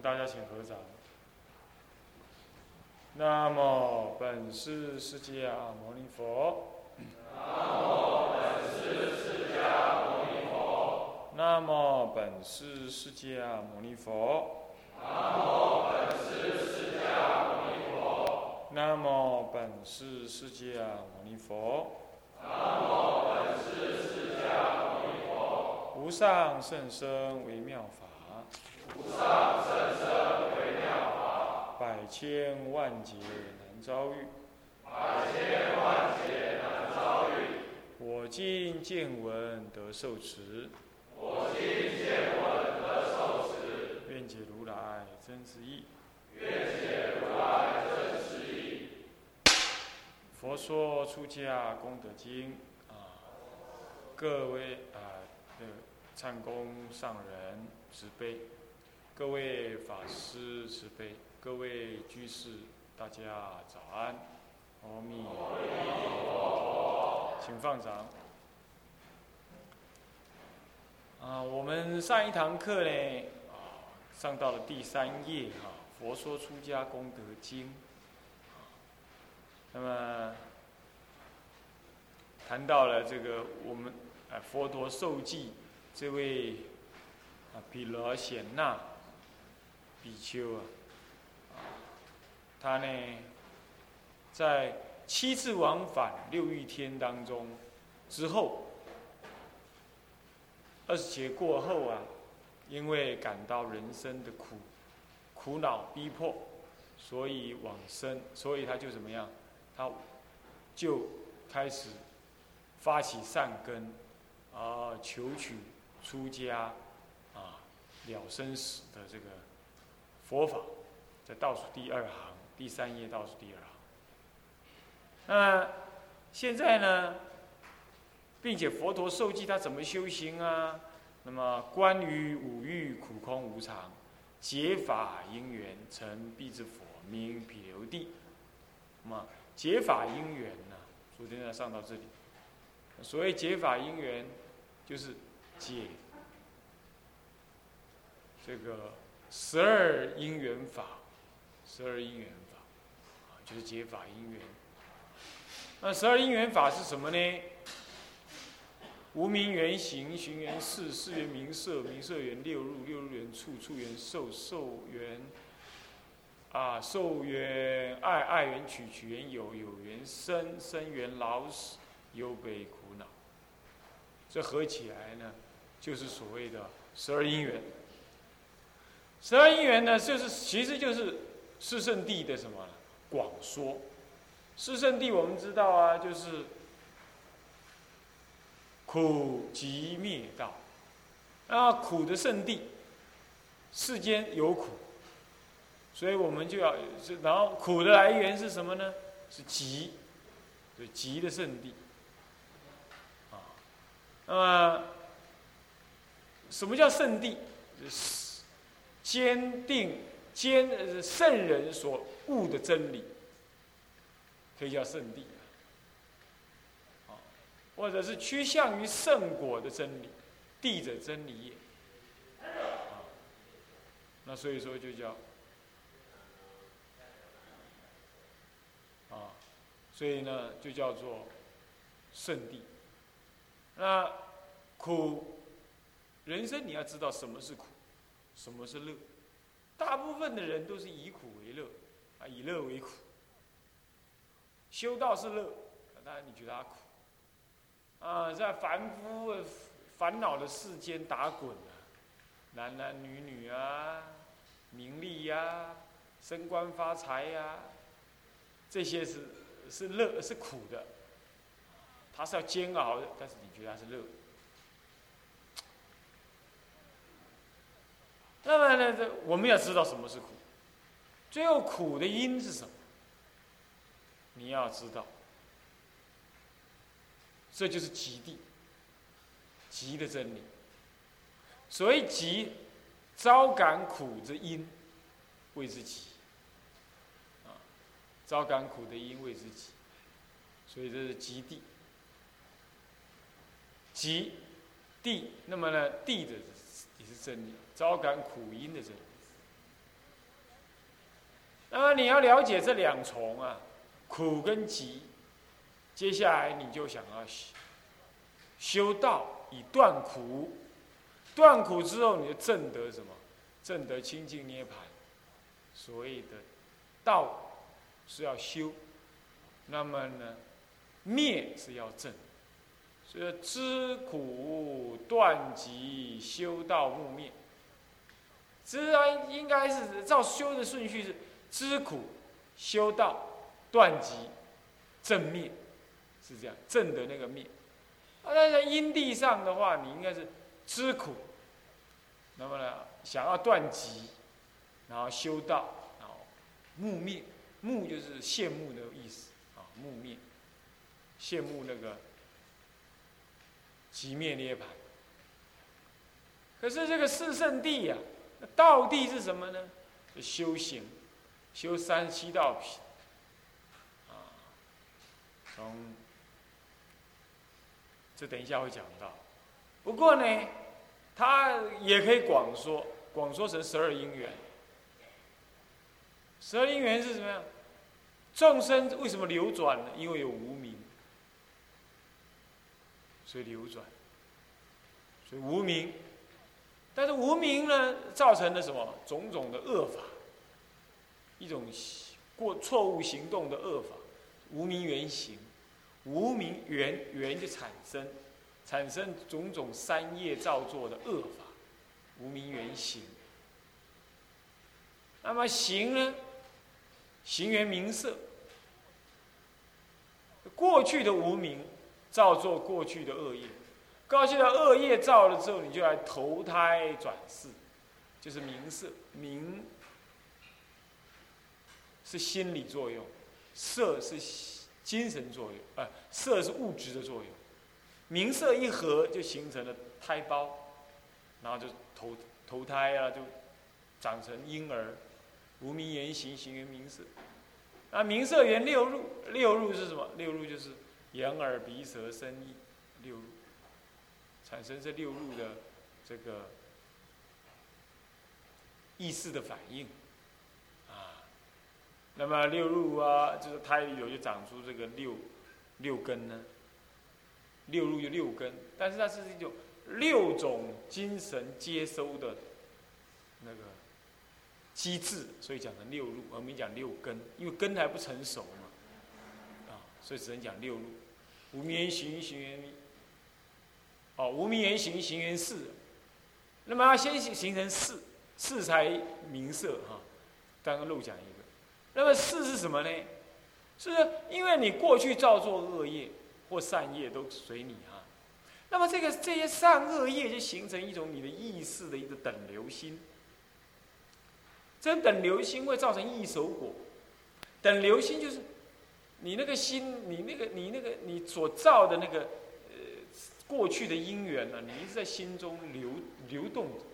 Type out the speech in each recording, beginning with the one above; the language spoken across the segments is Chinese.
大家请合掌。那么本师释迦牟尼佛。南无本师释迦牟尼佛。那么本师释迦牟尼佛。南无本师释迦牟尼佛。南无本师释迦牟尼佛。南无本师释迦牟尼佛。无上甚深微妙法。无上甚深微妙法。百千万劫难遭遇。百千万劫难遭遇。我今见闻得受持。我今见闻得受持。愿解如来真实义。愿解如来真实义。佛说出家功德经啊，各位啊的忏公上人慈悲，各位法师慈悲，各位居士大家早安，阿弥陀佛，请放掌。啊，我们上一堂课呢，上到了第三页哈，《佛说出家功德经》。那么谈到了这个我们啊佛陀受记这位啊毗罗显那比丘啊，他呢在七次往返六欲天当中之后，二十节过后啊，因为感到人生的苦苦恼逼迫，所以往生，所以他就怎么样？他就开始发起善根，啊，求取出家，啊，了生死的这个佛法，在倒数第二行，第三页倒数第二行。那现在呢，并且佛陀受记他怎么修行啊？那么关于五欲苦空无常，解法因缘成必之佛，名毗留地。那么解法因缘呢？昨天呢上到这里，所谓解法因缘，就是解这个十二因缘法，十二因缘法，就是解法因缘。那十二因缘法是什么呢？无名缘行，行缘事，事缘名色，名色缘六入，六入缘处，处缘受，受缘。啊，受缘爱，爱缘取，取缘有，有缘生，生缘老死，忧悲苦恼。这合起来呢，就是所谓的十二因缘。十二因缘呢，就是其实就是四圣谛的什么广说。四圣谛我们知道啊，就是苦集灭道。啊，苦的圣地，世间有苦。所以我们就要，然后苦的来源是什么呢？是极，对极的圣地。啊，那么什么叫圣地？是坚定坚圣人所悟的真理，可以叫圣地。啊，或者是趋向于圣果的真理，地者真理也。啊，那所以说就叫。啊，所以呢，就叫做圣地。那苦，人生你要知道什么是苦，什么是乐。大部分的人都是以苦为乐，啊，以乐为苦。修道是乐，当然你觉得他苦。啊，在凡夫烦恼的世间打滚啊，男男女女啊，名利呀，升官发财呀。这些是是乐是苦的，它是要煎熬的，但是你觉得它是乐。那么呢，这我们要知道什么是苦，最后苦的因是什么？你要知道，这就是极地，极的真理。所谓极，招感苦之因，谓之极。招感苦的因为之极，所以这是极地。极地，那么呢，地的也是真理，招感苦因的真理。那么你要了解这两重啊，苦跟集，接下来你就想要修修道以断苦，断苦之后，你就证得什么？证得清净涅盘。所谓的道是要修，那么呢，灭是要证。所以知苦断集，修道木灭。知啊，应该是照修的顺序是。知苦、修道、断集、正灭，是这样正的那个灭。啊，那在因地上的话，你应该是知苦，那么呢，想要断集，然后修道，然后木灭。木就是羡慕的意思啊，木灭，羡慕那个极灭涅槃。可是这个四圣地呀，道地是什么呢？修行。修三七道品，啊，从这等一下会讲到。不过呢，它也可以广说，广说成十二因缘。十二因缘是什么样？众生为什么流转呢？因为有无名，所以流转。所以无名，但是无名呢，造成了什么？种种的恶法。一种过错误行动的恶法，无名原形，无名缘缘就产生，产生种种三业造作的恶法，无名原形。那么行呢？行缘名色，过去的无名造作过去的恶业，过去的恶业造了之后，你就来投胎转世，就是名色名。是心理作用，色是精神作用，呃，色是物质的作用，名色一合就形成了胎胞，然后就投投胎啊，就长成婴儿，无名言行，行缘名色，啊，名色缘六入，六入是什么？六入就是眼耳鼻舌身意六入，产生这六入的这个意识的反应啊。那么六入啊，就是胎里头就长出这个六六根呢。六入就六根，但是它是一种六种精神接收的那个机制，所以讲成六入，而没讲六根，因为根还不成熟，所以只能讲六路。无名言行，行缘哦，无名言行，行缘四。那么要先形形成四，四才明色哈。刚刚漏讲一个。那么四是什么呢？是因为你过去造作恶业或善业都随你哈。那么这个这些善恶业就形成一种你的意识的一个等流心。这等流心会造成异手果。等流心就是你那个心，你那个你那个你所造的那个呃过去的因缘呢，你一直在心中流流动着，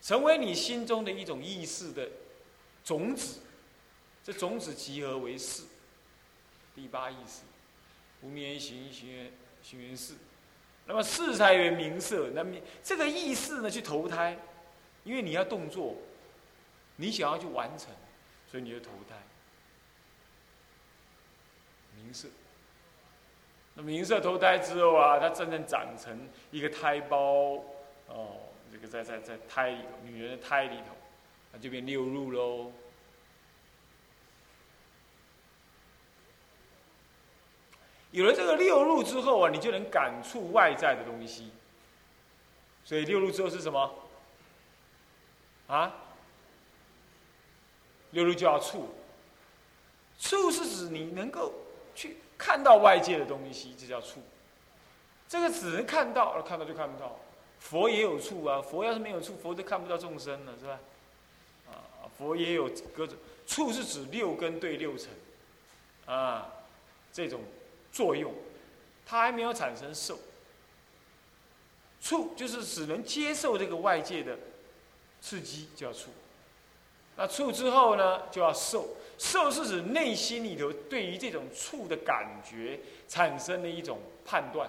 成为你心中的一种意识的种子。这种子集合为四，第八意识，无名行行缘行缘四，那么四才为名色。那么这个意识呢，去投胎，因为你要动作，你想要去完成，所以你就投胎。名色，那么名色投胎之后啊，它真正长成一个胎胞，哦，这个在在在胎里头，女人的胎里头，它就变六入喽。有了这个六路之后啊，你就能感触外在的东西。所以六路之后是什么？啊？六路就要触。触是指你能够去看到外界的东西，这叫触。这个只能看到，而看到就看不到。佛也有触啊，佛要是没有触，佛都看不到众生了，是吧？啊，佛也有各种触，是指六根对六尘，啊，这种。作用，它还没有产生受。触就是只能接受这个外界的刺激，叫触。那触之后呢，就要受。受是指内心里头对于这种触的感觉产生了一种判断，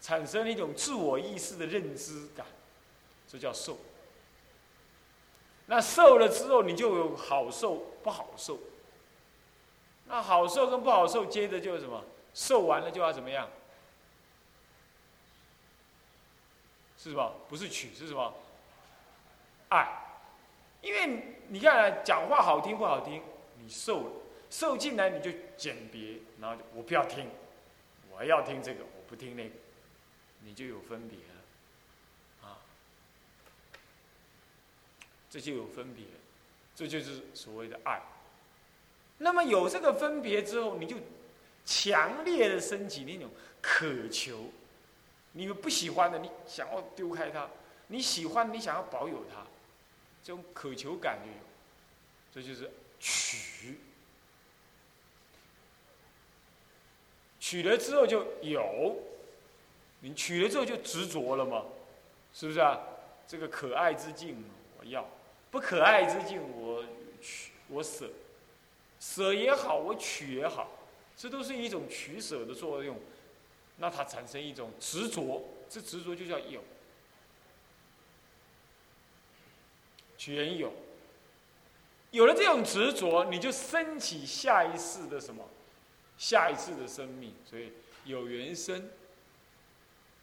产生了一种自我意识的认知感，这叫受。那受了之后，你就有好受不好受。那好受跟不好受，接着就是什么？受完了就要怎么样？是什么？不是取是什么？爱。因为你看，讲话好听不好听，你受了，受进来你就鉴别，然后就我不要听，我要听这个，我不听那个，你就有分别了，啊，这就有分别，这就是所谓的爱。那么有这个分别之后，你就强烈的升起那种渴求，你不喜欢的，你想要丢开它；你喜欢，你想要保有它。这种渴求感就有，这就是取，取。取了之后就有，你取了之后就执着了嘛，是不是啊？这个可爱之境我要，不可爱之境我取我舍，舍也好，我取也好，这都是一种取舍的作用，那它产生一种执着，这执着就叫有。取缘有，有了这种执着，你就升起下一世的什么？下一次的生命，所以有缘生，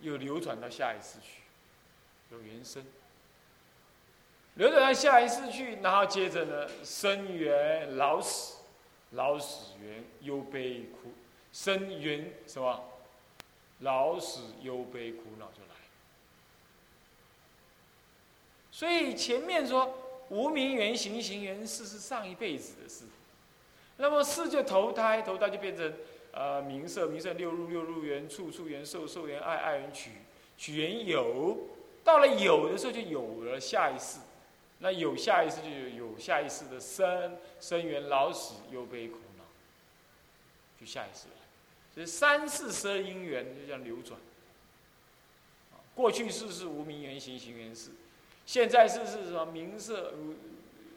又流转到下一世去，有缘生，流转到下一世去，然后接着呢，生缘老死，老死缘忧悲苦，生缘什么？老死忧悲苦恼就来。所以前面说无名缘行行缘事是上一辈子的事，那么事就投胎，投胎就变成呃名色，名色六入六入缘处处缘受受缘爱爱缘取取缘有，到了有的时候就有了下一世，那有下一世就有有下一世的生生缘老死忧悲苦恼，就下一世了，所以三世十二因缘就这样流转，过去世是无名缘行行缘事。现在是是什么名色如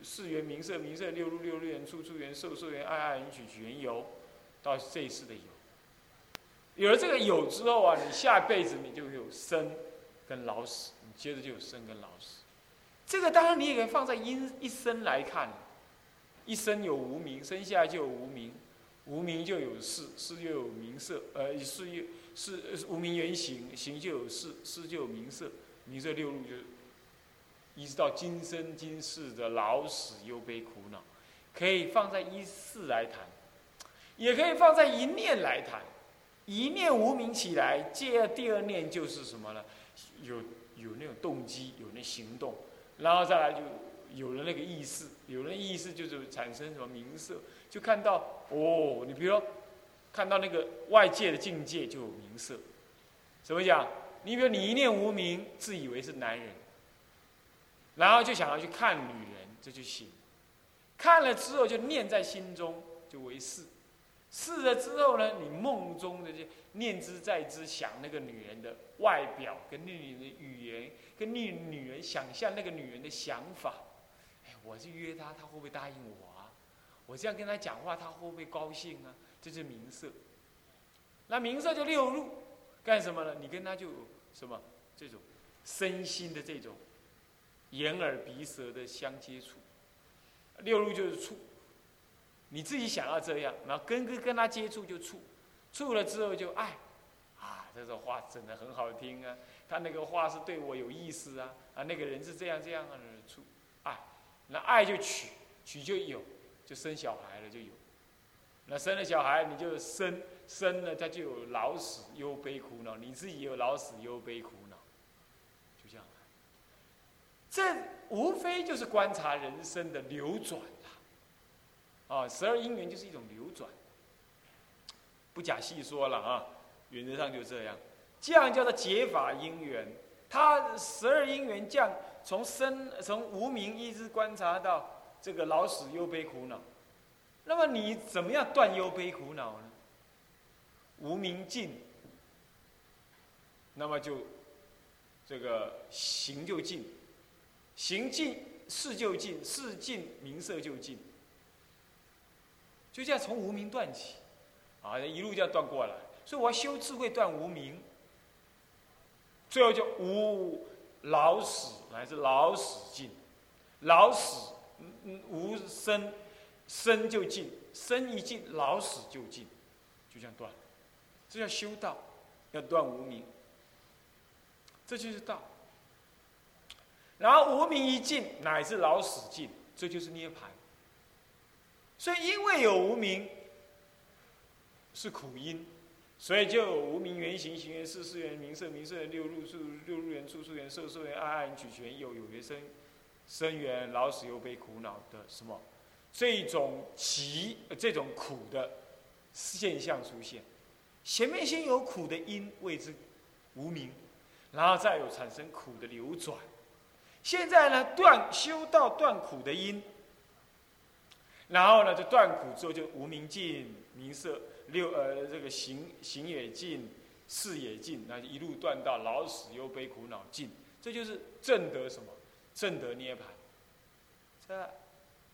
四缘名色名色六入六入缘处处缘受受缘爱爱缘取取缘有，到这一世的有，有了这个有之后啊，你下辈子你就有生跟老死，你接着就有生跟老死。这个当然你也可以放在因一生来看，一生有无名，生下来就有无名，无名就有事，事就有名色，呃，事又事无名缘行，行就有事，事就有名色，名色六入就。一直到今生今世的老死忧悲苦恼，可以放在一世来谈，也可以放在一念来谈。一念无名起来，接第二念就是什么呢？有有那种动机，有那行动，然后再来就有了那个意识，有了意识就是产生什么名色，就看到哦，你比如说看到那个外界的境界就有名色。怎么讲？你比如你一念无名，自以为是男人。然后就想要去看女人，这就行。看了之后就念在心中，就为是。是了之后呢，你梦中的就念之在之，想那个女人的外表，跟那女人的语言，跟那女人想象那个女人的想法。哎，我去约她，她会不会答应我啊？我这样跟她讲话，她会不会高兴啊？这是名色。那名色就六入，干什么呢？你跟她就有什么这种身心的这种。眼耳鼻舌的相接触，六路就是触。你自己想要这样，然后跟跟跟他接触就触，触了之后就爱，啊，这种话真的很好听啊！他那个话是对我有意思啊，啊，那个人是这样这样啊触，爱，那爱就取，取就有，就生小孩了就有，那生了小孩你就生，生了他就有老死忧悲苦恼，你自己有老死忧悲苦恼。这无非就是观察人生的流转啦，啊，十二因缘就是一种流转，不假细说了啊，原则上就这样，这样叫做解法因缘。它十二因缘降，从生从无名一直观察到这个老死忧悲苦恼，那么你怎么样断忧悲苦恼呢？无名尽，那么就这个行就尽。行尽事就尽，事尽名色就尽，就这样从无名断起，啊，一路这样断过来。所以我要修智慧断无名，最后就无老死乃至老死尽，老死无生，生就尽，生一尽，老死就尽，就这样断。这叫修道，要断无名，这就是道。然后无明一尽，乃至老死尽，这就是涅槃。所以因为有无明，是苦因，所以就有无明缘行，行缘事，事缘名色，名色缘六入处，六入缘处，处缘受，受缘爱，爱缘取，取缘有，有缘生，生缘老死忧悲苦恼的什么？这种奇，这种苦的现象出现。前面先有苦的因，谓之无明，然后再有产生苦的流转。现在呢，断修道断苦的因，然后呢，就断苦之后就无明尽，名色六呃这个行行也尽，事也尽，那一路断到老死忧悲苦恼尽，这就是正得什么？正得涅槃。这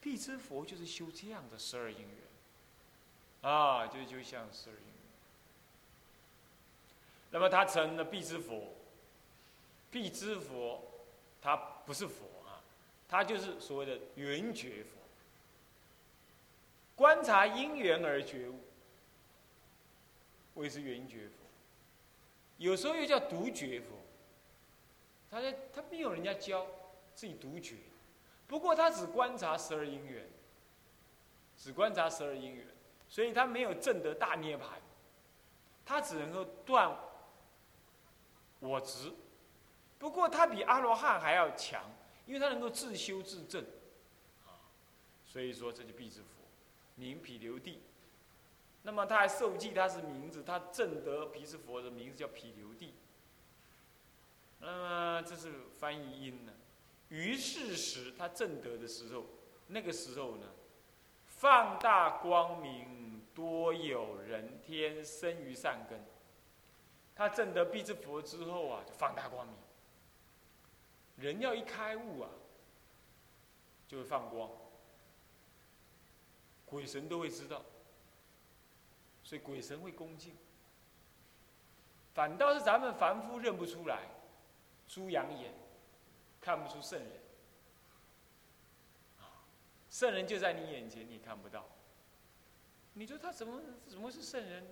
必知佛就是修这样的十二因缘，啊，就就像十二因缘。那么他成了必知佛，必知佛。他不是佛啊，他就是所谓的圆觉佛。观察因缘而觉悟，谓之圆觉佛。有时候又叫独觉佛。他在他没有人家教，自己独觉。不过他只观察十二因缘，只观察十二因缘，所以他没有证得大涅槃。他只能够断我执。不过他比阿罗汉还要强，因为他能够自修自证，啊，所以说这就必之佛，名毗留地。那么他还受记，他是名字，他证得毗之佛的名字叫毗留地。那么这是翻译音呢。于是时他证得的时候，那个时候呢，放大光明，多有人天生于善根。他证得毗之佛之后啊，就放大光明。人要一开悟啊，就会放光，鬼神都会知道，所以鬼神会恭敬。反倒是咱们凡夫认不出来，猪羊眼看不出圣人，圣人就在你眼前，你看不到。你说他怎么怎么是圣人？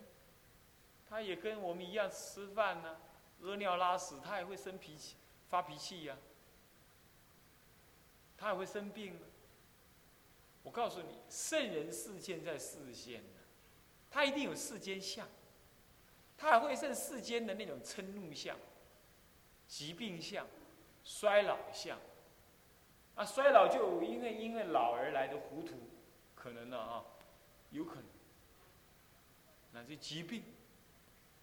他也跟我们一样吃饭呢，屙尿拉屎，他也会生脾气、发脾气呀。他还会生病吗？我告诉你，圣人世间在世间呢，他一定有世间相，他还会生世间的那种嗔怒相、疾病相、衰老相。啊，衰老就因为因为老而来的糊涂，可能呢啊，有可能。那这疾病，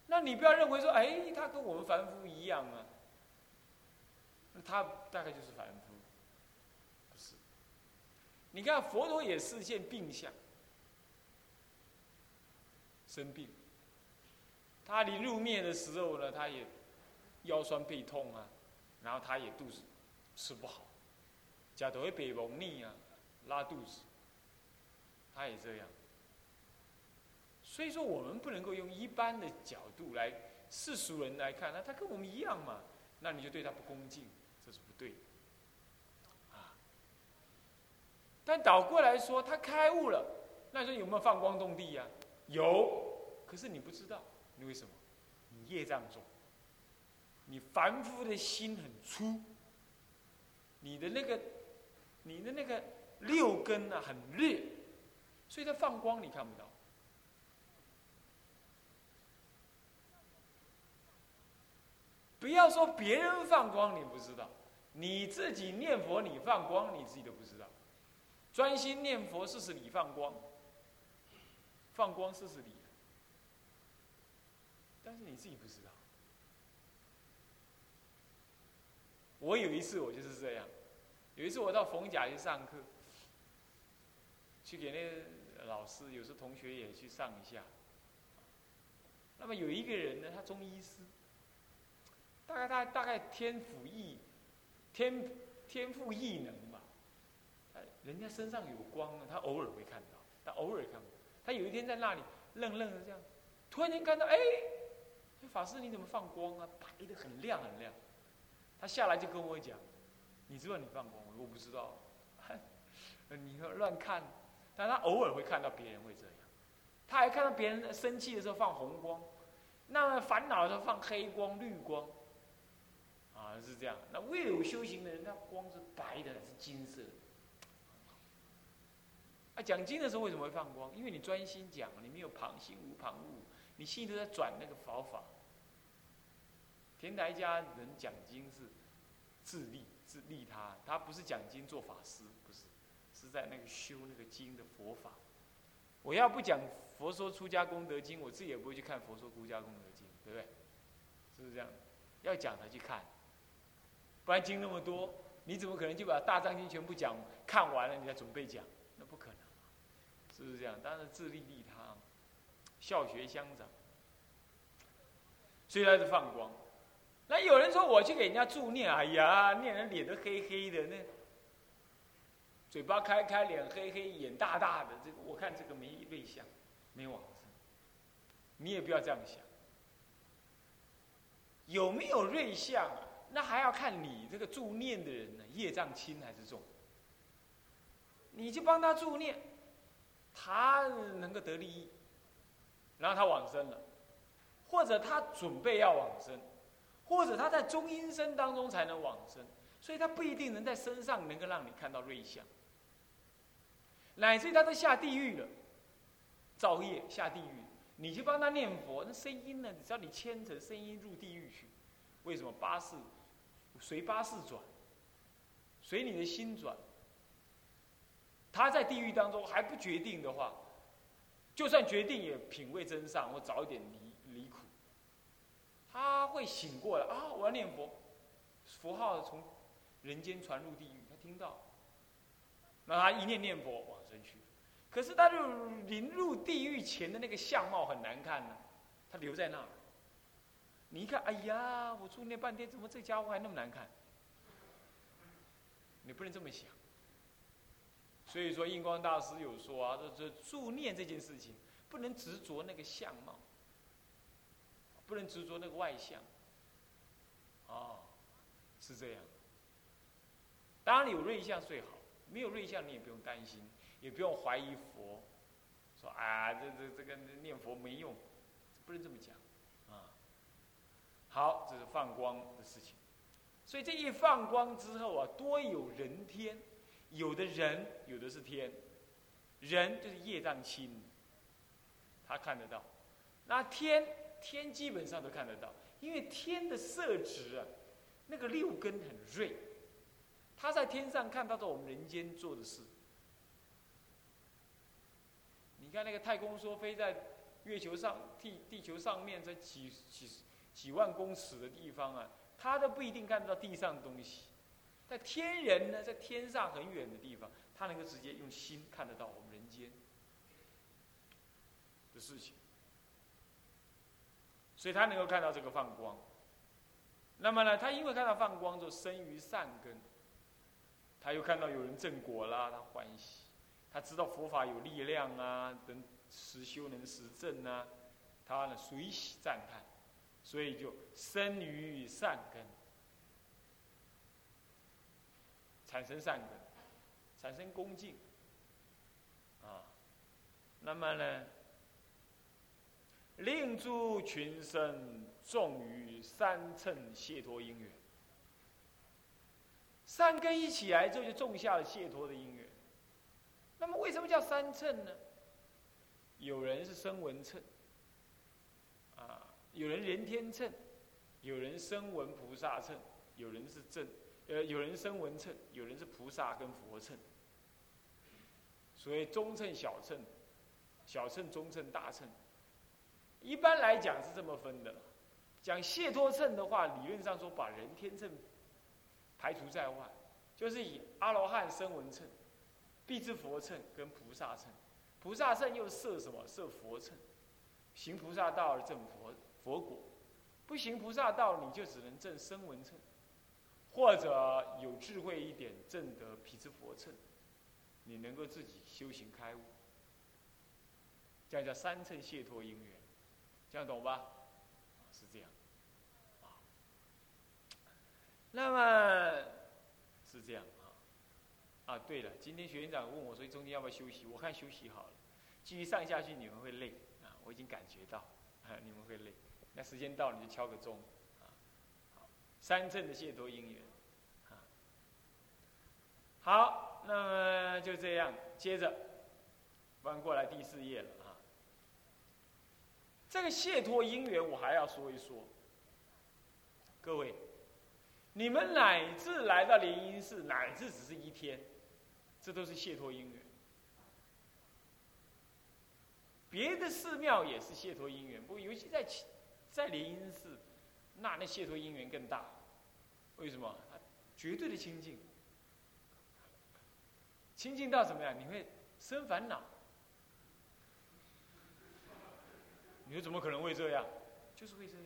那你不要认为说，哎，他跟我们凡夫一样啊，他大概就是凡夫。你看佛陀也是现病相，生病。他临入灭的时候呢，他也腰酸背痛啊，然后他也肚子吃不好，假头会北蒙腻啊，拉肚子，他也这样。所以说，我们不能够用一般的角度来世俗人来看，那他跟我们一样嘛，那你就对他不恭敬，这是不对的。但倒过来说，他开悟了，那说有没有放光动地呀？有，可是你不知道，你为什么？你业障重，你凡夫的心很粗，你的那个，你的那个六根啊很劣，所以他放光你看不到。不要说别人放光你不知道，你自己念佛你放光你自己都不知道。专心念佛，四十里放光，放光四十里，但是你自己不知道。我有一次我就是这样，有一次我到逢甲去上课，去给那个老师，有时同学也去上一下。那么有一个人呢，他中医师，大概他大概天赋异，天天赋异能。人家身上有光啊，他偶尔会看到，他偶尔看到。他有一天在那里愣愣的这样，突然间看到，哎，法师你怎么放光啊？白的很亮很亮。他下来就跟我讲，你知道你放光吗？我不知道。你说乱看，但他偶尔会看到别人会这样，他还看到别人生气的时候放红光，那烦恼的时候放黑光、绿光，啊是这样。那未有修行的人，那光是白的，是金色。啊，讲经的时候为什么会放光？因为你专心讲，你没有旁心无旁骛，你心都在转那个佛法。天台家人讲经是自利自利他，他不是讲经做法师，不是，是在那个修那个经的佛法。我要不讲佛说出家功德经，我自己也不会去看佛说出家功德经，对不对？是不是这样？要讲才去看，不然经那么多，你怎么可能就把大藏经全部讲看完了，你才准备讲？是不是这样？当然自利利他，孝学相长，所以他是放光。那有人说我去给人家助念，哎呀，念人脸都黑黑的，那嘴巴开开，脸黑黑，眼大大的，这个我看这个没瑞相，没往生。你也不要这样想，有没有瑞相啊？那还要看你这个助念的人呢，业障轻还是重。你就帮他助念，他能够得利益，然后他往生了，或者他准备要往生。或者他在中阴身当中才能往生，所以他不一定能在身上能够让你看到瑞相，乃至于他都下地狱了，造业下地狱，你去帮他念佛，那声音呢？只要你牵着声音入地狱去，为什么八世随八世转，随你的心转，他在地狱当中还不决定的话，就算决定也品味真上或早一点离离苦。他会醒过来啊！我要念佛，佛号从人间传入地狱，他听到，那他一念念佛往生去。可是他就临入地狱前的那个相貌很难看呢，他留在那儿。你一看，哎呀，我助念半天，怎么这家伙还那么难看？你不能这么想。所以说，印光大师有说啊，这这助念这件事情，不能执着那个相貌。不能执着那个外相，哦，是这样。当然有瑞相最好，没有瑞相你也不用担心，也不用怀疑佛，说啊这这这个念佛没用，不能这么讲，啊。好，这是放光的事情，所以这一放光之后啊，多有人天，有的人有的是天，人就是业障轻，他看得到，那天。天基本上都看得到，因为天的色值啊，那个六根很锐，他在天上看到的我们人间做的事。你看那个太空梭飞在月球上、地地球上面，在几几几万公尺的地方啊，他都不一定看得到地上的东西。在天人呢，在天上很远的地方，他能够直接用心看得到我们人间的事情。所以他能够看到这个放光，那么呢，他因为看到放光，就生于善根。他又看到有人正果啦，他欢喜，他知道佛法有力量啊，能实修能实证啊，他呢随喜赞叹，所以就生于善根，产生善根，产生恭敬，啊，那么呢？令诸群生重于三乘解脱因缘，三根一起来之后，就种下了解脱的因缘。那么为什么叫三乘呢？有人是声闻乘，啊，有人人天乘，有人声闻菩萨乘，有人是正，呃，有人生文称，有人是菩萨跟佛称。所以中乘、小乘，小乘、中乘、大乘。一般来讲是这么分的，讲解脱乘的话，理论上说把人天乘排除在外，就是以阿罗汉生文称、必知佛称跟菩萨称，菩萨乘又设什么？设佛乘，行菩萨道而证佛佛果，不行菩萨道你就只能证声闻称，或者有智慧一点证得皮之佛乘，你能够自己修行开悟，这样叫三乘解脱因缘。这样懂吧？是这样，啊，那么是这样啊，啊，对了，今天学院长问我说中间要不要休息，我看休息好了，继续上下去你们会累。啊，我已经感觉到啊你们会累，那时间到你就敲个钟，三阵的解脱因缘啊，好，那么就这样，接着翻过来第四页了啊，这个解脱因缘我还要说一说，各位。你们乃至来到莲因寺，乃至只是一天，这都是解脱因缘。别的寺庙也是解脱因缘，不过尤其在在莲因寺，那那解脱因缘更大。为什么？绝对的清净，清净到怎么样？你会生烦恼？你说怎么可能会这样？就是会这样。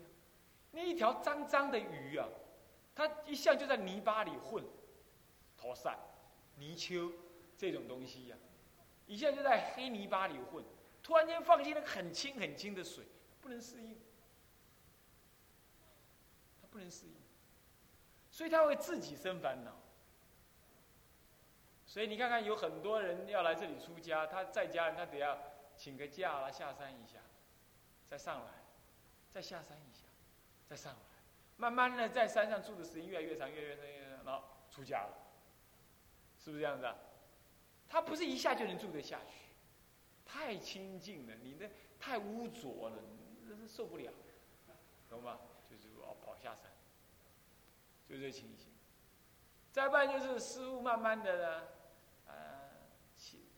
那一条脏脏的鱼啊！它一向就在泥巴里混，脱散、泥鳅这种东西呀，一向就在黑泥巴里混，突然间放进那个很清很清的水，不能适应，不能适应，所以他会自己生烦恼。所以你看看，有很多人要来这里出家，他在家他得要请个假啦，下山一下，再上来，再下山一下，再上来。慢慢的，在山上住的时间越来越长，越来越长，越来越长，然后出家了，是不是这样子啊？他不是一下就能住得下去，太清净了，你那太污浊了，那是受不了，懂吗？下山，就这情形。再不然就是师傅慢慢的呢，呃，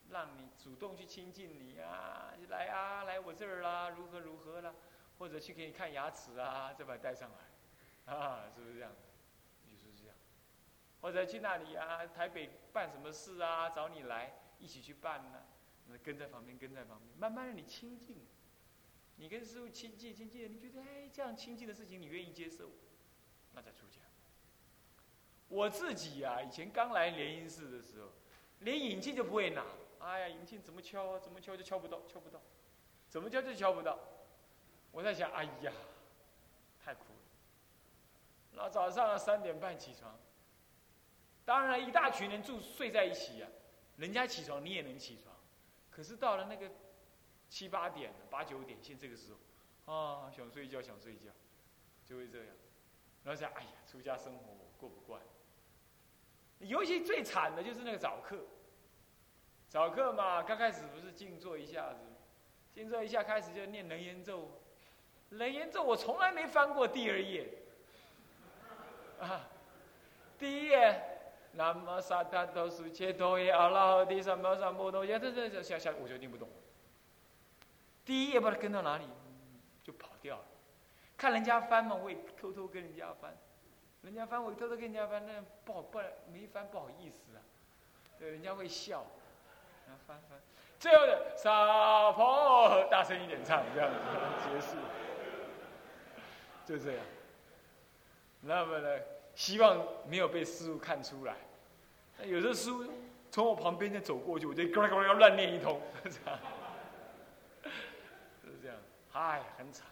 让你主动去亲近你啊，来啊，来我这儿啦，如何如何啦，或者去给你看牙齿啊，再把你带上来。啊，是不是这样？就是这样，或者去那里啊？台北办什么事啊？找你来一起去办呢？那跟在旁边，跟在旁边，慢慢让你亲近。你跟师傅亲近，亲近，你觉得哎，这样亲近的事情你愿意接受，那再出家。我自己呀，以前刚来莲音寺的时候，连引磬就不会拿。哎呀，引磬怎么敲啊？怎么敲就敲不到，敲不到，怎么敲就敲不到。我在想，哎呀，太苦了。那早上三点半起床，当然一大群人住睡在一起呀，人家起床你也能起床，可是到了那个七八点、八九点，现这个时候，啊，想睡觉想睡觉，就会这样。然后想，哎呀，出家生活我过不惯。尤其最惨的就是那个早课，早课嘛，刚开始不是静坐一下子，静坐一下开始就念楞严咒，楞严咒我从来没翻过第二页。啊，第一页，南无萨达多苏切多耶阿拉哈第三摩三摩多耶，这这这下下我就听不懂。第一页把它跟到哪里，就跑掉了。看人家翻嘛，我也偷偷跟人家翻。人家翻我偷偷跟人家翻，那不好不没翻不好意思啊。对，人家会笑。翻翻，最后的傻婆大声一点唱，这样子结束。就这样。那么呢，希望没有被师傅看出来。有时候师傅从我旁边就走过去，我就呱啦呱乱念一通，哎，很惨。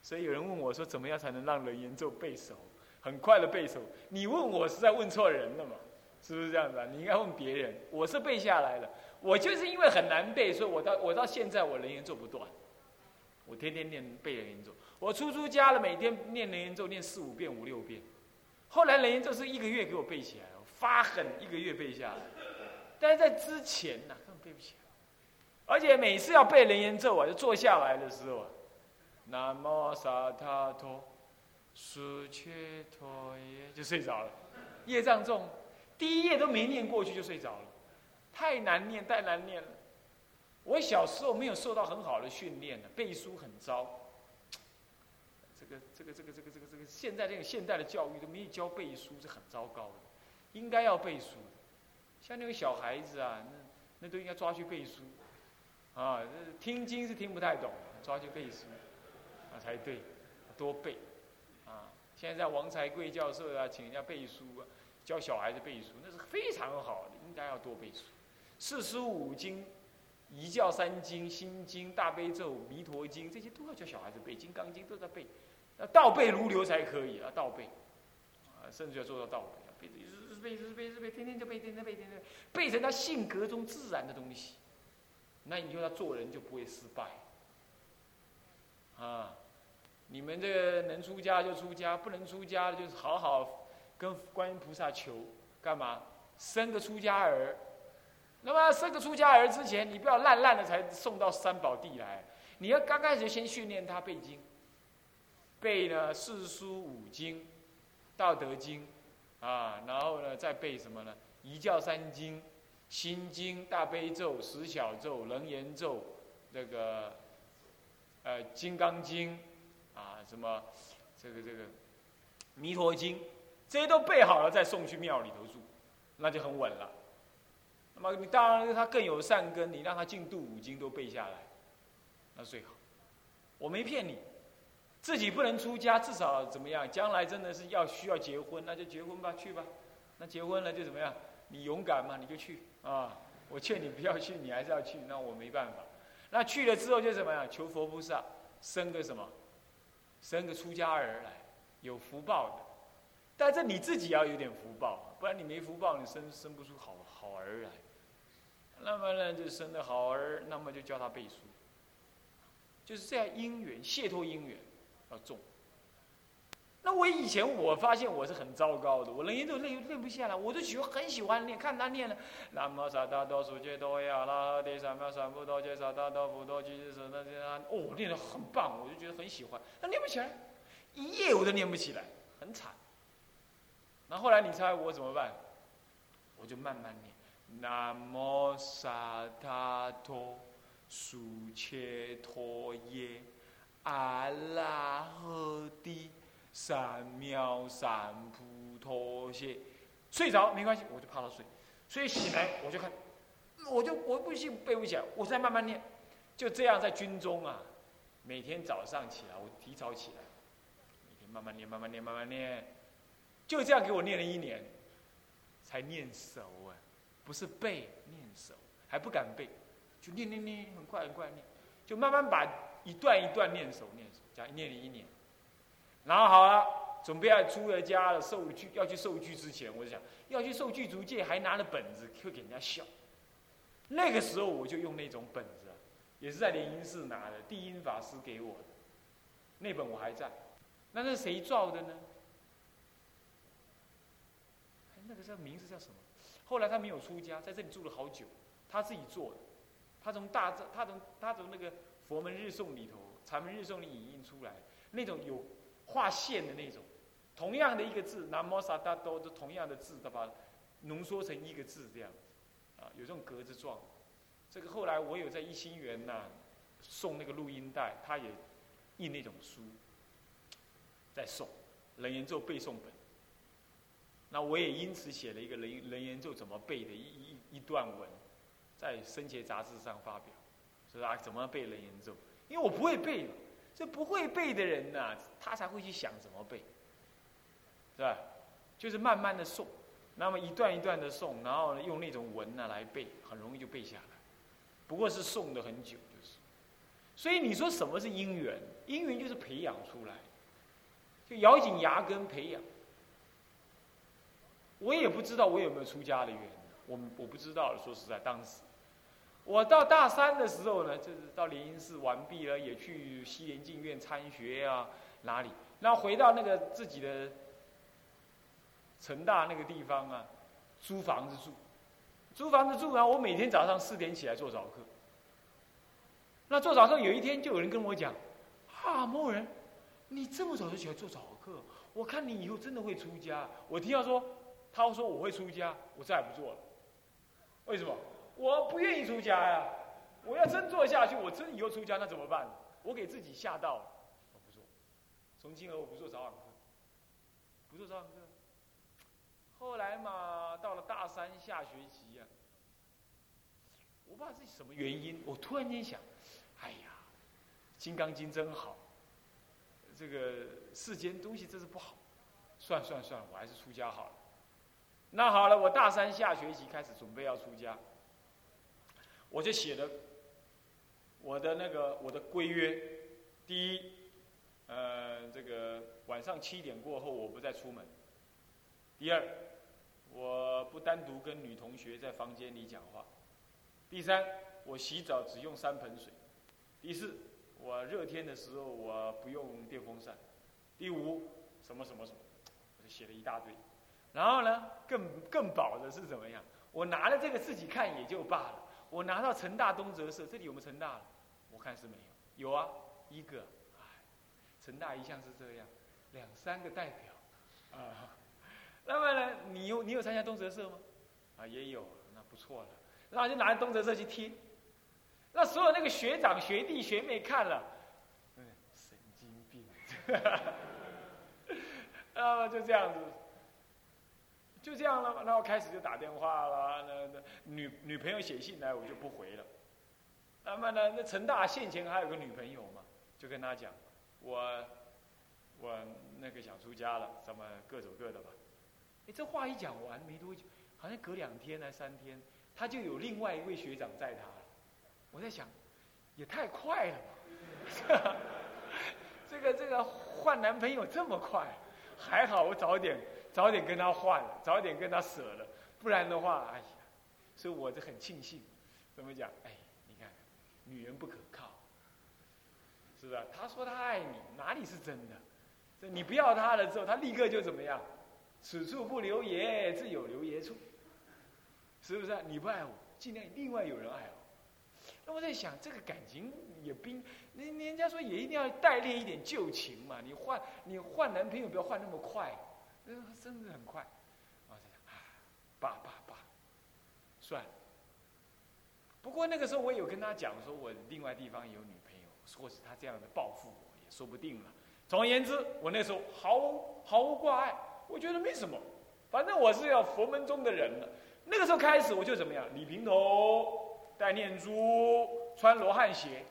所以有人问我说，怎么样才能让人言咒背熟？很快的背熟。你问我是在问错人了嘛？是不是这样子啊？你应该问别人。我是背下来的，我就是因为很难背，所以我到我到现在我人言咒不断。我天天念背人言咒。我出出家了，每天念人言咒，念四五遍、五六遍。后来人言咒是一个月给我背起来，发狠一个月背下来。但是在之前呢，根本背不起来。而且每次要背人言咒啊，就坐下来的时候啊，南无萨他陀，苏切陀耶，就睡着了。业障重，第一页都没念过去就睡着了，太难念，太难念了。我小时候没有受到很好的训练呢，背书很糟。这个这个这个这个这个这个现在这个现代的教育都没有教背书，是很糟糕的。应该要背书，像那个小孩子啊，那那都应该抓去背书，啊，听经是听不太懂，抓去背书，啊才对，多背，啊，现在王才贵教授啊，请人家背书啊，教小孩子背书，那是非常好的，应该要多背书。四书五经、一教三经、心经、大悲咒、弥陀经，这些都要教小孩子背，金刚经都在背。那倒背如流才可以啊，倒背，啊，甚至要做到倒背，背日背日背背，天天就背，天天背，天天背，背成他性格中自然的东西。那以后他做人就不会失败。啊，你们这个能出家就出家，不能出家就是好好跟观音菩萨求，干嘛？生个出家儿。那么生个出家儿之前，你不要烂烂的才送到三宝地来，你要刚开始先训练他背经，背呢四书五经、道德经，啊，然后呢再背什么呢？一教三经、心经、大悲咒、十小咒、楞严咒，这个呃金刚经，啊什么这个这个弥陀经，这些都背好了再送去庙里头住，那就很稳了。那么你当然他更有善根，你让他进度五经都背下来，那最好。我没骗你，自己不能出家，至少怎么样？将来真的是要需要结婚，那就结婚吧，去吧。那结婚了就怎么样？你勇敢嘛，你就去啊！我劝你不要去，你还是要去，那我没办法。那去了之后就怎么样？求佛菩萨生个什么？生个出家儿来，有福报的。但是你自己要有点福报，不然你没福报，你生生不出好好儿来。那么呢，就生的好儿，那么就叫他背书，就是这样因缘，解脱因缘要重。那我以前我发现我是很糟糕的，我连都练练不下来，我就喜欢很喜欢练，看他练了，南无萨达多苏切多呀啦，第三藐三菩提萨达多佛多吉日舍那些啊，哦，练得很棒，我就觉得很喜欢，但练不起来，一夜我都练不起来，很惨。那后来你猜我怎么办？我就慢慢练。南无萨达多苏切多耶阿拉诃帝三藐三菩提。睡着没关系，我就怕他睡。所以醒来我就看，我就我不信背不起来，我再慢慢念。就这样在军中啊，每天早上起来我提早起来，每天慢慢念，慢慢念，慢慢念，就这样给我念了一年，才念熟啊。不是背念熟，还不敢背，就念念念，很快很快念，就慢慢把一段一段念熟念熟，这样念了一年，然后好了，准备要出了家了，受具要去受具之前，我就想要去受具足戒，还拿了本子会给人家笑。那个时候我就用那种本子，也是在莲音寺拿的，地音法师给我的，那本我还在。那是谁造的呢？那个叫名字叫什么？后来他没有出家，在这里住了好久，他自己做的。他从大他从他从那个佛门日诵里头，禅门日诵里引印出来，那种有画线的那种，同样的一个字，南摩萨达多的同样的字，他把浓缩成一个字这样，啊，有这种格子状。这个后来我有在一心园呐送那个录音带，他也印那种书，在送人言咒背诵本。那我也因此写了一个人人言咒怎么背的一一一段文，在《生前杂志》上发表，是啊？怎么背人言咒？因为我不会背，这不会背的人呐，他才会去想怎么背，是吧？就是慢慢的诵，那么一段一段的诵，然后呢用那种文呢来背，很容易就背下来。不过是诵的很久，就是。所以你说什么是因缘？因缘就是培养出来，就咬紧牙根培养。我也不知道我有没有出家的缘，我我不知道。说实在，当时我到大三的时候呢，就是到莲因寺完毕了，也去西莲净院参学啊，哪里？然后回到那个自己的成大那个地方啊，租房子住，租房子住。然后我每天早上四点起来做早课。那做早课有一天就有人跟我讲：“啊，某人，你这么早就起来做早课，我看你以后真的会出家。”我听到说。他说我会出家，我再也不做了。为什么？我不愿意出家呀！我要真做下去，我真以后出家那怎么办？我给自己吓到了，我不做。从今而我不做早晚课，不做早晚课。后来嘛，到了大三下学期呀，我不知道是什么原因，我突然间想，哎呀，《金刚经》真好，这个世间东西真是不好，算算算了，我还是出家好了。那好了，我大三下学期开始准备要出家，我就写了我的那个我的规约。第一，呃，这个晚上七点过后我不再出门，第二，我不单独跟女同学在房间里讲话；第三，我洗澡只用三盆水；第四，我热天的时候我不用电风扇；第五，什么什么什么，我就写了一大堆。然后呢，更更宝的是怎么样？我拿了这个自己看也就罢了，我拿到成大东哲社，这里有没有成大了？我看是没有，有啊，一个。哎成大一向是这样，两三个代表，啊，那么呢，你有你有参加东哲社吗？啊，也有，那不错了。然后就拿着东哲社去听，那所有那个学长、学弟、学妹看了，神经病，那么就这样子，就这样了。然后开始就打电话了，那那女女朋友写信来，我就不回了。那么呢，那陈大现前还有个女朋友嘛，就跟他讲。我我那个想出家了，咱们各走各的吧。哎，这话一讲完没多久，好像隔两天还三天，他就有另外一位学长载他了。我在想，也太快了吧！这个这个换男朋友这么快，还好我早点早点跟他换了，早点跟他舍了，不然的话，哎呀，所以我就很庆幸。怎么讲？哎，你看，女人不可靠。是不是？他说他爱你，哪里是真的？这你不要他了之后，他立刻就怎么样？此处不留爷，自有留爷处。是不是？你不爱我，尽量另外有人爱我。那我在想，这个感情也冰，人人家说也一定要代练一点旧情嘛。你换你换男朋友不要换那么快，嗯，真的很快。我在想，罢罢罢，算了。不过那个时候我有跟他讲说，我另外地方有女朋友。或是他这样的报复我也说不定了。总而言之，我那时候毫无毫无挂碍，我觉得没什么，反正我是要佛门中的人了。那个时候开始，我就怎么样，理平头，戴念珠，穿罗汉鞋，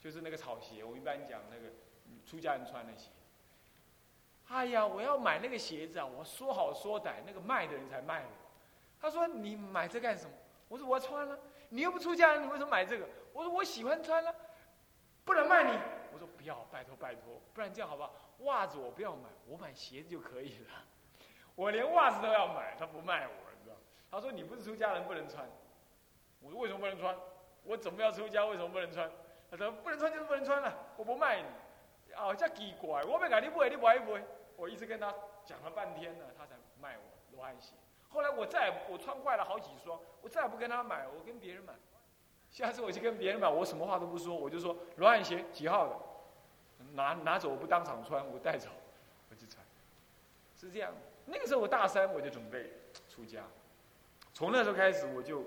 就是那个草鞋。我一般讲那个出家人穿的鞋。哎呀，我要买那个鞋子啊！我说好说歹，那个卖的人才卖我。他说：“你买这干什么？”我说：“我要穿了。”你又不出家，你为什么买这个？我说：“我喜欢穿了。”不能卖你，我说不要，拜托拜托，不然这样好不好？袜子我不要买，我买鞋子就可以了。我连袜子都要买，他不卖我，你知道？他说你不是出家人不能穿。我说为什么不能穿？我怎么要出家？为什么不能穿？他说不能穿就是不能穿了，我不卖你。哦，这奇怪，我没改你买，你买不会？我一直跟他讲了半天呢，他才卖我罗汉鞋。后来我再我穿坏了好几双，我再也不跟他买，我跟别人买。下次我去跟别人买，我什么话都不说，我就说罗汉鞋几号的，拿拿走我不当场穿，我带走，我去穿，是这样。那个时候我大三我就准备出家，从那时候开始我就，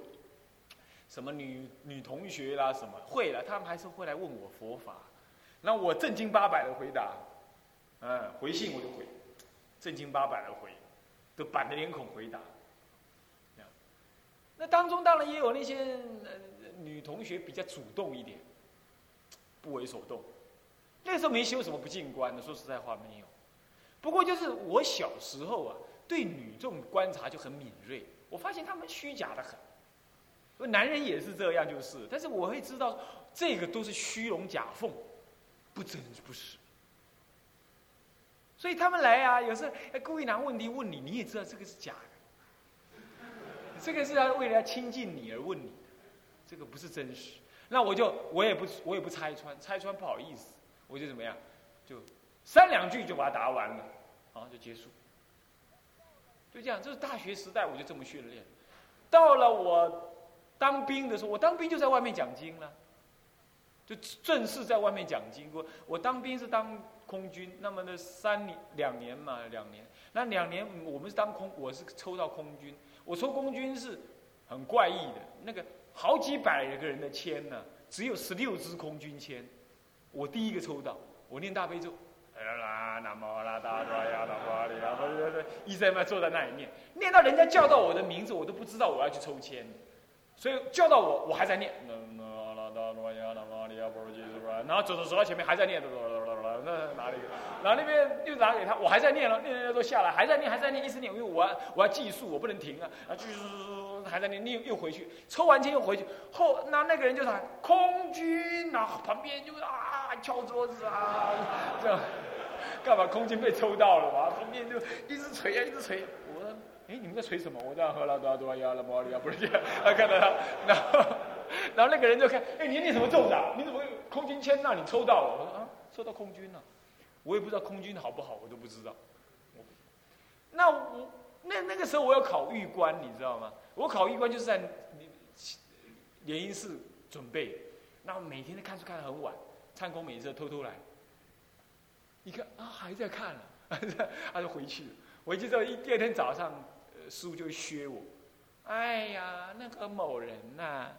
什么女女同学啦什么会了，他们还是会来问我佛法，那我正经八百的回答，嗯，回信我就回，正经八百的回，都板着脸孔回答。那当中当然也有那些。女同学比较主动一点，不为所动。那时候没修什么不进关的，说实在话没有。不过就是我小时候啊，对女众观察就很敏锐，我发现他们虚假的很。男人也是这样，就是。但是我会知道，这个都是虚荣假凤，不真不实。所以他们来啊，有时候故意拿问题问你，你也知道这个是假的。这个是他为了要亲近你而问你的。这个不是真实，那我就我也不我也不拆穿，拆穿不好意思，我就怎么样，就三两句就把它答完了，好就结束，就这样。这是大学时代我就这么训练，到了我当兵的时候，我当兵就在外面讲经了，就正式在外面讲经过。我当兵是当空军，那么呢三年两年嘛两年，那两年我们是当空，我是抽到空军，我抽空军是很怪异的那个。好几百个人的签呢，只有十六支空军签，我第一个抽到，我念大悲咒，啦南无啦达多呀南无阿弥陀佛，一直在坐在那里念，念到人家叫到我的名字，我都不知道我要去抽签，所以叫到我，我还在念，然后走走走到前面还在念，那哪里？然后那边又拿给他，我还在念了，念念都下来，还在念，还在念，一直念，因为我要我要计数，我不能停啊，啊，继续。还在念，又又回去抽完签又回去，后那那个人就喊空军，然后旁边就啊敲桌子啊，这样干嘛？空军被抽到了嘛？旁边就一直捶啊，一直捶。哎，你们在锤什么？我这样喝了多少多少呀了，毛利啊，不是这样。他看到他，然后，然后那个人就看，哎，你念什么咒的？你怎么空军签那你抽到了？我说啊，抽到空军了。我也不知道空军好不好，我都不知道。那我那那个时候我要考玉官，你知道吗？我考玉官就是在联姻室准备，那每天都看书看得很晚，唱功每次偷偷来。一看啊，还在看了，他就回去了。回去之后一第二天早上。书就削我，哎呀，那个某人呐，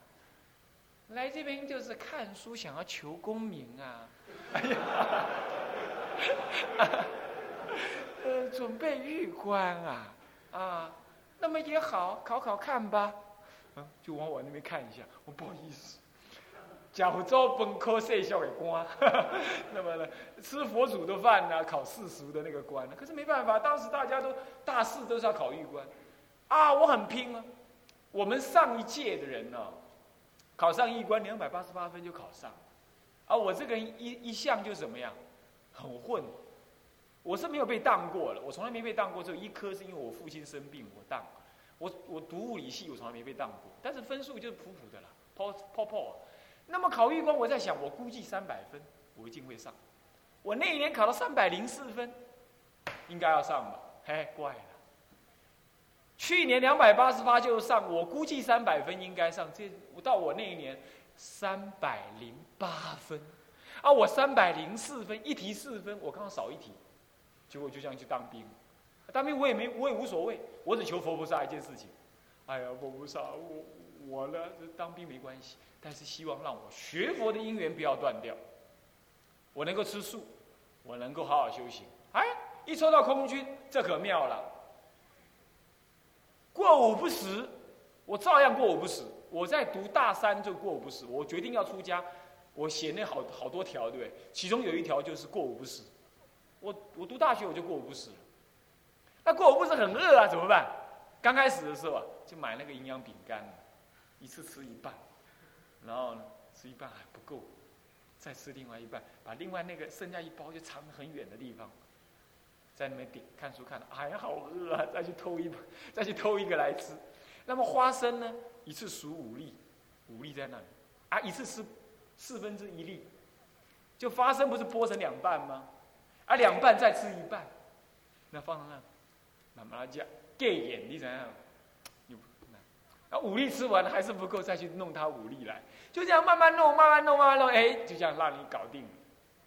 来这边就是看书，想要求功名啊，哎呀，呃，准备玉官啊，啊，那么也好，考考看吧，啊，就往我那边看一下，我不好意思，假如做本科设校给官，那么呢，吃佛祖的饭呢，考世俗的那个官，可是没办法，当时大家都大四都是要考玉官。啊，我很拼啊！我们上一届的人呢，考上一关两百八十八分就考上，啊，我这个人一一向就怎么样，很混，我是没有被当过了，我从来没被当过，只有一科是因为我父亲生病我当，我我读物理系我从来没被当过，但是分数就是普普的啦，泡泡泡。那么考一关，我在想，我估计三百分我一定会上，我那一年考了三百零四分，应该要上吧？嘿，怪了。去年两百八十八就上，我估计三百分应该上。这我到我那一年三百零八分，啊，我三百零四分，一题四分，我刚好少一题，结果就这样去当兵。当兵我也没我也无所谓，我只求佛菩萨一件事情。哎呀，佛菩萨，我我呢当兵没关系，但是希望让我学佛的因缘不要断掉，我能够吃素，我能够好好修行。哎，一抽到空军，这可妙了。过午不食，我照样过午不食。我在读大三就过午不食。我决定要出家，我写那好好多条，对不对？其中有一条就是过午不食。我我读大学我就过午不食。那过午不食很饿啊，怎么办？刚开始的时候啊，就买那个营养饼干，一次吃一半，然后呢吃一半还不够，再吃另外一半，把另外那个剩下一包就藏很远的地方。在那边点看书看的，哎呀好饿啊！再去偷一，再去偷一个来吃。那么花生呢？一次数五粒，五粒在那里，啊，一次吃四分之一粒，就花生不是剥成两半吗？啊，两半再吃一半，那放在那，慢慢讲，盖眼，你怎样？啊，五粒吃完了还是不够，再去弄它五粒来，就这样慢慢弄，慢慢弄，慢慢弄，哎，就这样让你搞定了，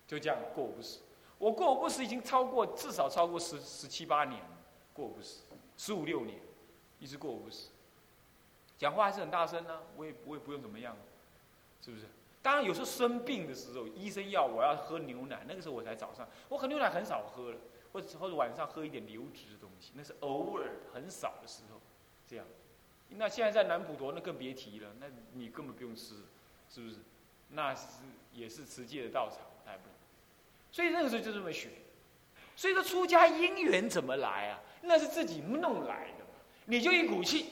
就这样过不死。我过午不食已经超过至少超过十十七八年了，过午不食，十五六年，一直过午不食。讲话还是很大声呢，我也我也不用怎么样，是不是？当然有时候生病的时候，医生要我要喝牛奶，那个时候我才早上，我喝牛奶很少喝了，或者或者晚上喝一点流质的东西，那是偶尔很少的时候，这样。那现在在南普陀那更别提了，那你根本不用吃，是不是？那是也是持戒的道场，所以那个时候就这么学，所以说出家因缘怎么来啊？那是自己弄来的嘛。你就一股气，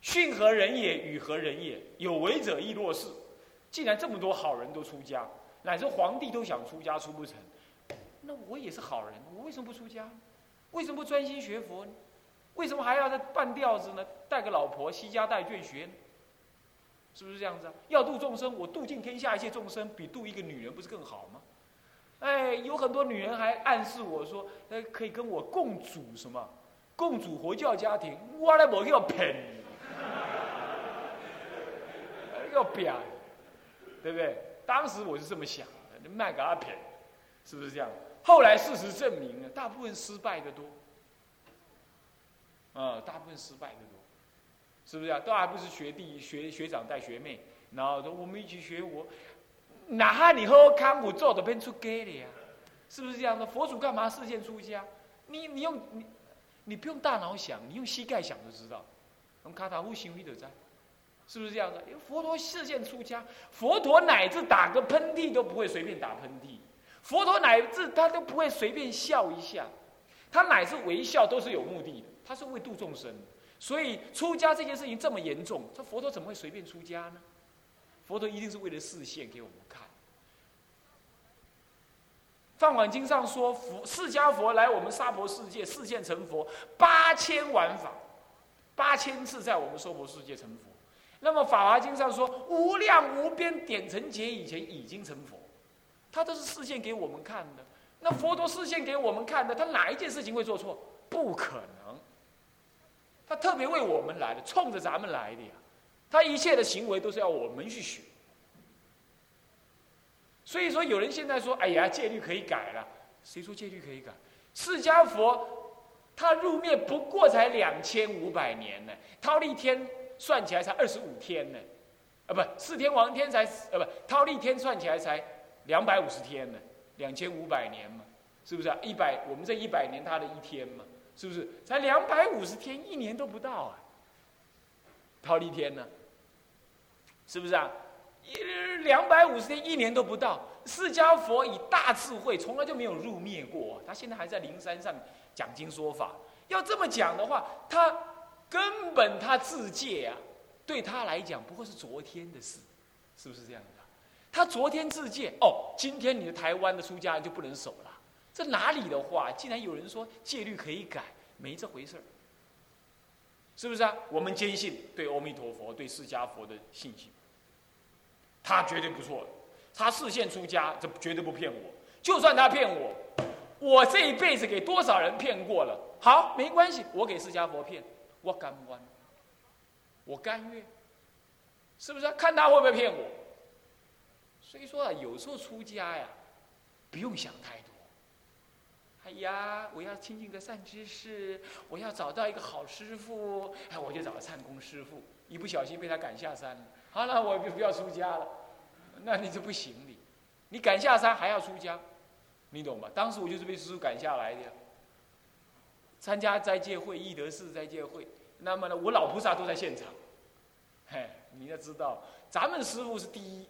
训何人也，与何人也？有为者亦若是。既然这么多好人都出家，乃至皇帝都想出家出不成，那我也是好人，我为什么不出家？为什么不专心学佛呢？为什么还要在半吊子呢？带个老婆，惜家带眷学呢？是不是这样子啊？要度众生，我度尽天下一切众生，比度一个女人不是更好吗？哎，有很多女人还暗示我说，呃，可以跟我共组什么，共组佛教家庭。我来我要骗，要骗，对不对？当时我是这么想的，卖给阿骗，是不是这样？后来事实证明了，大部分失败的多，啊，大部分失败的多，是不是啊？都还不是学弟学学长带学妹，然后我们一起学我。哪怕你喝康我做的变出家的呀，是不是这样的？佛祖干嘛视线出家？你你用你你不用大脑想，你用膝盖想就知道。从卡塔夫行为的在，是不是这样的？因为佛陀视线出家，佛陀乃至打个喷嚏都不会随便打喷嚏，佛陀乃至他都不会随便笑一下，他乃至微笑都是有目的的，他是为度众生。所以出家这件事情这么严重，这佛陀怎么会随便出家呢？佛陀一定是为了示现给我们看，放网经上说，佛释迦佛来我们娑婆世界示现成佛八千万法，八千次在我们娑婆世界成佛。那么法华经上说，无量无边点成劫以前已经成佛，他都是示现给我们看的。那佛陀示现给我们看的，他哪一件事情会做错？不可能。他特别为我们来的，冲着咱们来的呀。他一切的行为都是要我们去学。所以说，有人现在说：“哎呀，戒律可以改了。”谁说戒律可以改？释迦佛他入灭不过才两千五百年呢，忉利天算起来才二十五天呢，啊，不，四天王天才，呃，不，忉利天算起来才两百五十天呢，两千五百年嘛，是不是啊？一百，我们这一百年他的一天嘛，是不是？才两百五十天，一年都不到啊。忉利天呢？是不是啊？一两百五十天，一年都不到。释迦佛以大智慧，从来就没有入灭过。他现在还在灵山上讲经说法。要这么讲的话，他根本他自戒啊，对他来讲不过是昨天的事，是不是这样的？他昨天自戒，哦，今天你的台湾的出家人就不能守了？这哪里的话？竟然有人说戒律可以改，没这回事儿，是不是啊？我们坚信对阿弥陀佛、对释迦佛的信心。他绝对不错，他视线出家，这绝对不骗我。就算他骗我，我这一辈子给多少人骗过了？好，没关系，我给释迦佛骗，我甘愿，我甘愿，是不是？看他会不会骗我。所以说啊，有时候出家呀，不用想太多。哎呀，我要亲近个善知识，我要找到一个好师傅，哎，我就找个禅公师傅，一不小心被他赶下山了。好了，我就不要出家了，那你就不行你，你赶下山还要出家，你懂吗？当时我就是被师傅赶下来的，参加斋戒会、义德寺斋戒会，那么呢，我老菩萨都在现场，嘿，你要知道，咱们师傅是第一，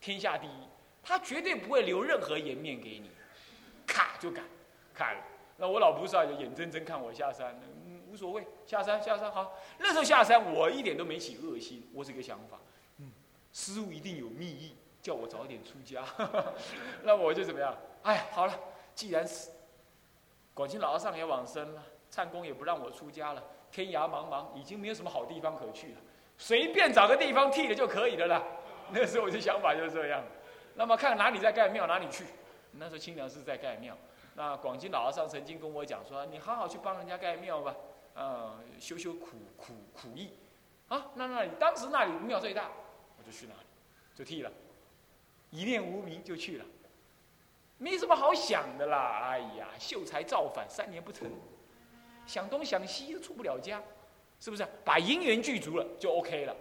天下第一，他绝对不会留任何颜面给你，咔就赶，看，那我老菩萨就眼睁睁看我下山，嗯，无所谓，下山下山好，那时候下山我一点都没起恶心，我是个想法。嗯师傅一定有密意，叫我早点出家。那我就怎么样？哎，好了，既然是广清老和尚也往生了，灿公也不让我出家了，天涯茫茫，已经没有什么好地方可去了，随便找个地方剃了就可以了啦。那时候我的想法就是这样。那么看哪里在盖庙，哪里去。那时候清凉寺在盖庙，那广清老和尚曾经跟我讲说：“你好好去帮人家盖庙吧，啊，修修苦苦苦役。”啊，那那里当时那里庙最大。我就去那里，就剃了，一念无名就去了，没什么好想的啦。哎呀，秀才造反三年不成，想东想西都出不了家，是不是？把姻缘具足了就 OK 了。